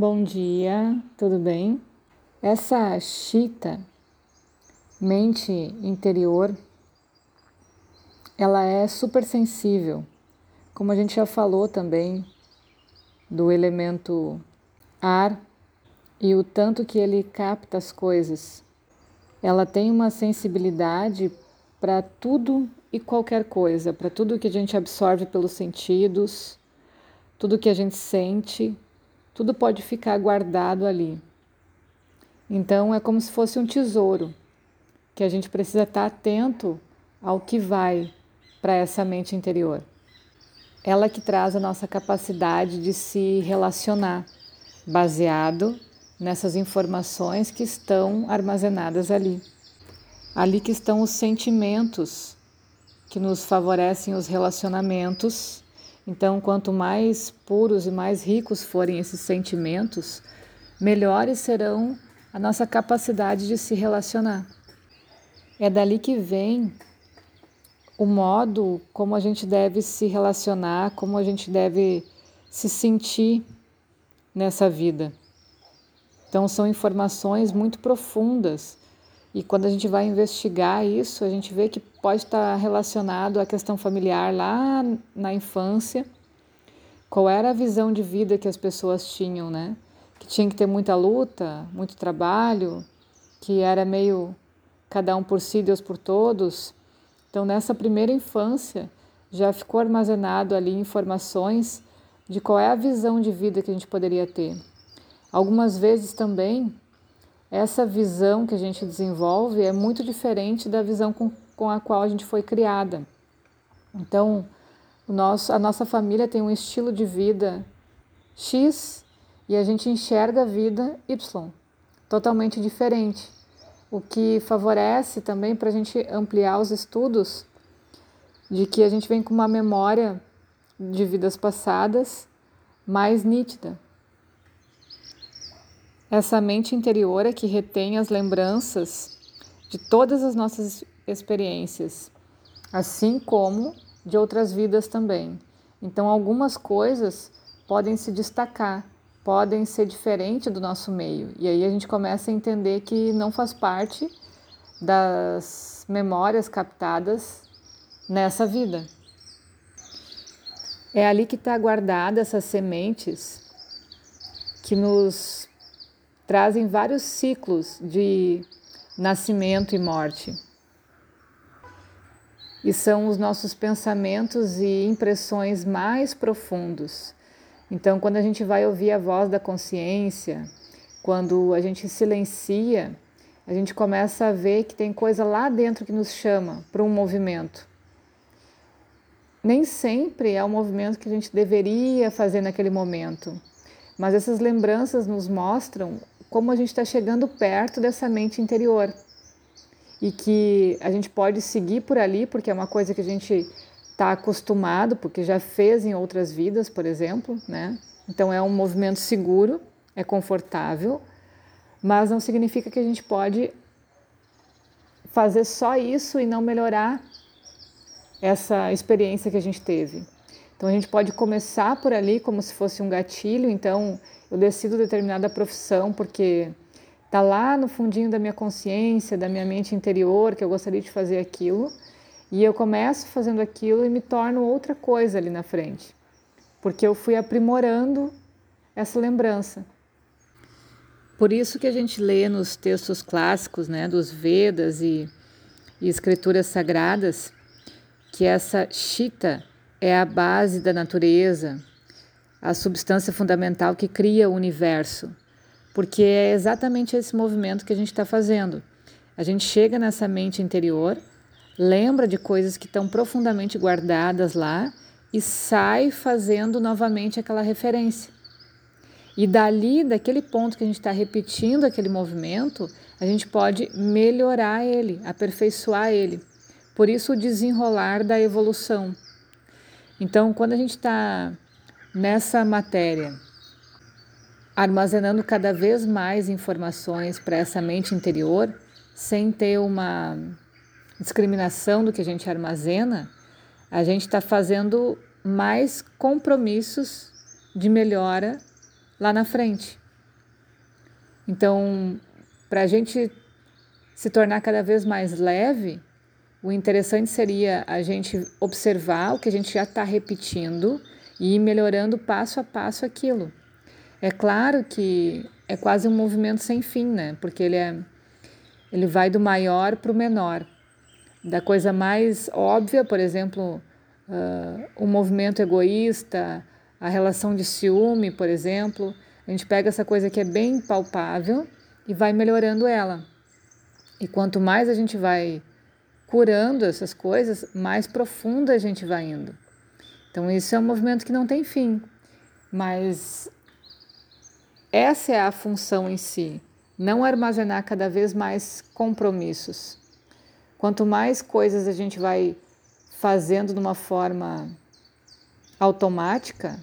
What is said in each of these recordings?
Bom dia, tudo bem? Essa chita, mente interior, ela é super sensível. Como a gente já falou também do elemento ar e o tanto que ele capta as coisas. Ela tem uma sensibilidade para tudo e qualquer coisa, para tudo que a gente absorve pelos sentidos, tudo que a gente sente tudo pode ficar guardado ali. Então é como se fosse um tesouro que a gente precisa estar atento ao que vai para essa mente interior. Ela que traz a nossa capacidade de se relacionar, baseado nessas informações que estão armazenadas ali. Ali que estão os sentimentos que nos favorecem os relacionamentos então, quanto mais puros e mais ricos forem esses sentimentos, melhores serão a nossa capacidade de se relacionar. É dali que vem o modo como a gente deve se relacionar, como a gente deve se sentir nessa vida. Então, são informações muito profundas. E quando a gente vai investigar isso, a gente vê que pode estar relacionado à questão familiar lá na infância. Qual era a visão de vida que as pessoas tinham, né? Que tinha que ter muita luta, muito trabalho, que era meio cada um por si, Deus por todos. Então, nessa primeira infância, já ficou armazenado ali informações de qual é a visão de vida que a gente poderia ter. Algumas vezes também, essa visão que a gente desenvolve é muito diferente da visão com com a qual a gente foi criada. Então, nosso, a nossa família tem um estilo de vida X e a gente enxerga a vida Y, totalmente diferente. O que favorece também para a gente ampliar os estudos de que a gente vem com uma memória de vidas passadas mais nítida. Essa mente interior é que retém as lembranças de todas as nossas experiências, assim como de outras vidas também. Então, algumas coisas podem se destacar, podem ser diferentes do nosso meio. E aí a gente começa a entender que não faz parte das memórias captadas nessa vida. É ali que está guardada essas sementes que nos trazem vários ciclos de nascimento e morte e são os nossos pensamentos e impressões mais profundos. Então, quando a gente vai ouvir a voz da consciência, quando a gente silencia, a gente começa a ver que tem coisa lá dentro que nos chama para um movimento. Nem sempre é o movimento que a gente deveria fazer naquele momento, mas essas lembranças nos mostram como a gente está chegando perto dessa mente interior e que a gente pode seguir por ali, porque é uma coisa que a gente está acostumado, porque já fez em outras vidas, por exemplo, né? Então é um movimento seguro, é confortável, mas não significa que a gente pode fazer só isso e não melhorar essa experiência que a gente teve. Então a gente pode começar por ali como se fosse um gatilho, então eu decido determinada profissão porque Está lá no fundinho da minha consciência, da minha mente interior, que eu gostaria de fazer aquilo. E eu começo fazendo aquilo e me torno outra coisa ali na frente. Porque eu fui aprimorando essa lembrança. Por isso que a gente lê nos textos clássicos, né, dos Vedas e, e escrituras sagradas, que essa chita é a base da natureza, a substância fundamental que cria o universo porque é exatamente esse movimento que a gente está fazendo. A gente chega nessa mente interior, lembra de coisas que estão profundamente guardadas lá e sai fazendo novamente aquela referência. E dali, daquele ponto que a gente está repetindo aquele movimento, a gente pode melhorar ele, aperfeiçoar ele. Por isso, o desenrolar da evolução. Então, quando a gente está nessa matéria, armazenando cada vez mais informações para essa mente interior, sem ter uma discriminação do que a gente armazena, a gente está fazendo mais compromissos de melhora lá na frente. Então, para a gente se tornar cada vez mais leve, o interessante seria a gente observar o que a gente já está repetindo e ir melhorando passo a passo aquilo. É claro que é quase um movimento sem fim, né? Porque ele é ele vai do maior para o menor. Da coisa mais óbvia, por exemplo, uh, o movimento egoísta, a relação de ciúme, por exemplo. A gente pega essa coisa que é bem palpável e vai melhorando ela. E quanto mais a gente vai curando essas coisas, mais profunda a gente vai indo. Então, isso é um movimento que não tem fim, mas essa é a função em si, não armazenar cada vez mais compromissos. Quanto mais coisas a gente vai fazendo de uma forma automática,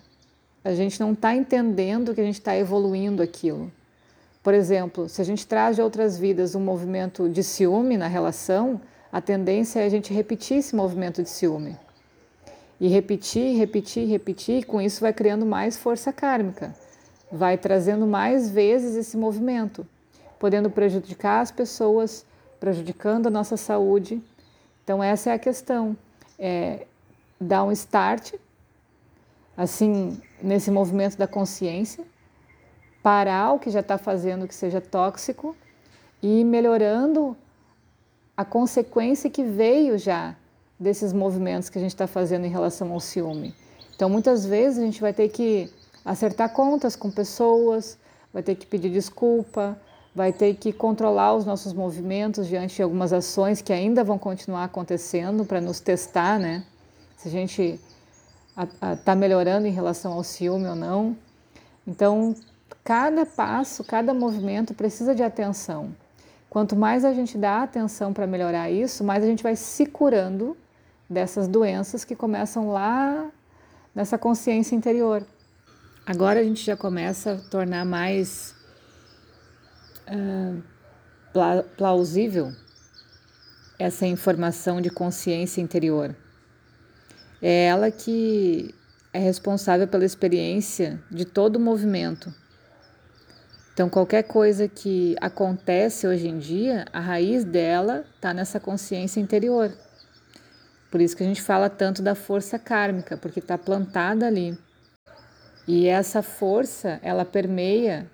a gente não está entendendo que a gente está evoluindo aquilo. Por exemplo, se a gente traz de outras vidas um movimento de ciúme na relação, a tendência é a gente repetir esse movimento de ciúme. E repetir, repetir, repetir, com isso vai criando mais força kármica, vai trazendo mais vezes esse movimento, podendo prejudicar as pessoas, prejudicando a nossa saúde. Então, essa é a questão: é dar um start, assim, nesse movimento da consciência parar o que já está fazendo que seja tóxico e melhorando a consequência que veio já desses movimentos que a gente está fazendo em relação ao ciúme. Então, muitas vezes a gente vai ter que acertar contas com pessoas, vai ter que pedir desculpa, vai ter que controlar os nossos movimentos diante de algumas ações que ainda vão continuar acontecendo para nos testar, né? Se a gente está melhorando em relação ao ciúme ou não. Então, Cada passo, cada movimento precisa de atenção. Quanto mais a gente dá atenção para melhorar isso, mais a gente vai se curando dessas doenças que começam lá nessa consciência interior. Agora a gente já começa a tornar mais uh, plausível essa informação de consciência interior. É ela que é responsável pela experiência de todo o movimento então, qualquer coisa que acontece hoje em dia, a raiz dela está nessa consciência interior. Por isso que a gente fala tanto da força kármica, porque está plantada ali. E essa força, ela permeia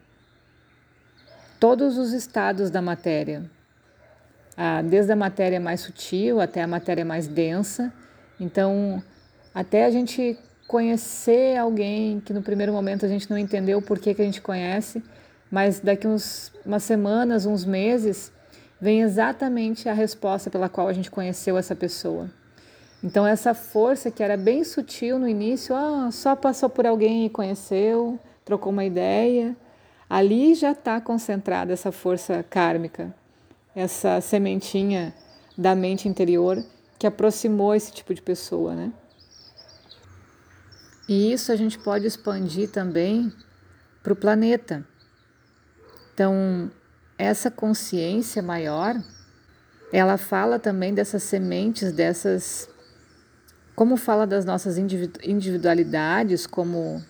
todos os estados da matéria, desde a matéria mais sutil até a matéria mais densa. Então, até a gente conhecer alguém que no primeiro momento a gente não entendeu por que, que a gente conhece, mas daqui uns umas semanas, uns meses, vem exatamente a resposta pela qual a gente conheceu essa pessoa. Então essa força que era bem sutil no início, ah, só passou por alguém e conheceu, trocou uma ideia, ali já está concentrada essa força kármica, essa sementinha da mente interior que aproximou esse tipo de pessoa, né? E isso a gente pode expandir também para o planeta. Então, essa consciência maior, ela fala também dessas sementes, dessas. Como fala das nossas individualidades, como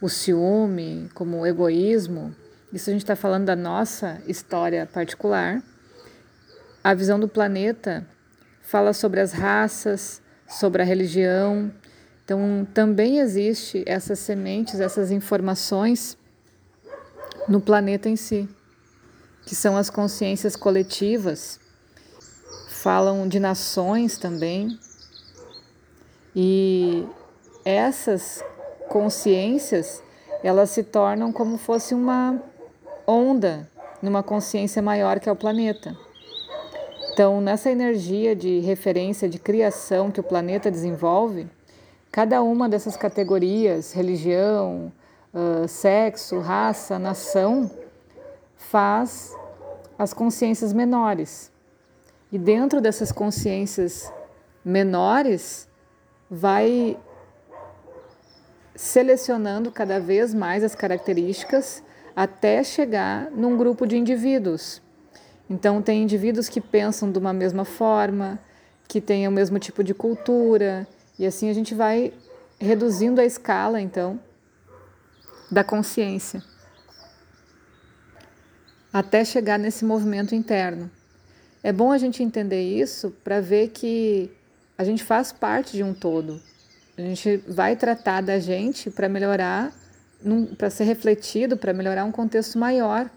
o ciúme, como o egoísmo, isso a gente está falando da nossa história particular. A visão do planeta fala sobre as raças, sobre a religião. Então, também existe essas sementes, essas informações no planeta em si, que são as consciências coletivas, falam de nações também. E essas consciências, elas se tornam como fosse uma onda numa consciência maior que é o planeta. Então, nessa energia de referência, de criação que o planeta desenvolve, cada uma dessas categorias, religião, sexo, raça, nação, faz as consciências menores. E dentro dessas consciências menores, vai selecionando cada vez mais as características até chegar num grupo de indivíduos. Então, tem indivíduos que pensam de uma mesma forma, que têm o mesmo tipo de cultura, e assim a gente vai reduzindo a escala, então, da consciência. até chegar nesse movimento interno. É bom a gente entender isso para ver que a gente faz parte de um todo. A gente vai tratar da gente para melhorar, para ser refletido, para melhorar um contexto maior.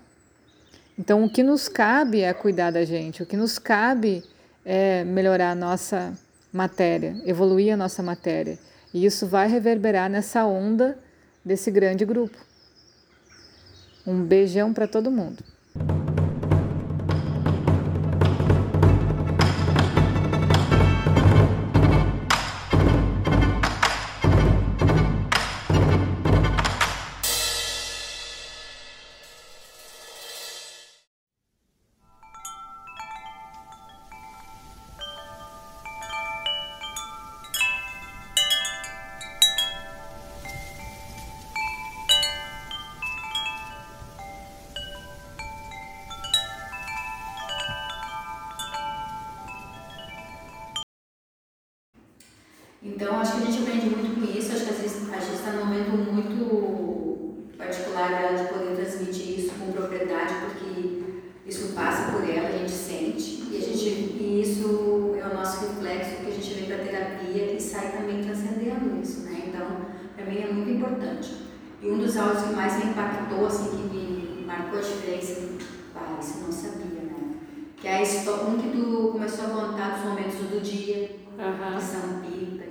Então, o que nos cabe é cuidar da gente, o que nos cabe é melhorar a nossa matéria, evoluir a nossa matéria. E isso vai reverberar nessa onda desse grande grupo. Um beijão para todo mundo. Áudios que mais me impactou, assim, que me marcou a diferença, ah, isso não sabia, né? Que é um que tu começou a contar dos momentos do dia, uhum. que são pipa,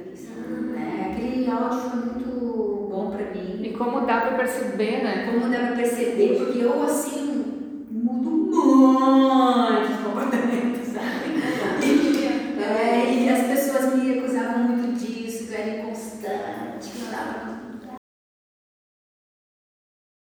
né? Aquele áudio foi muito bom para mim. E como dá para perceber, né? Como dá para perceber, porque eu assim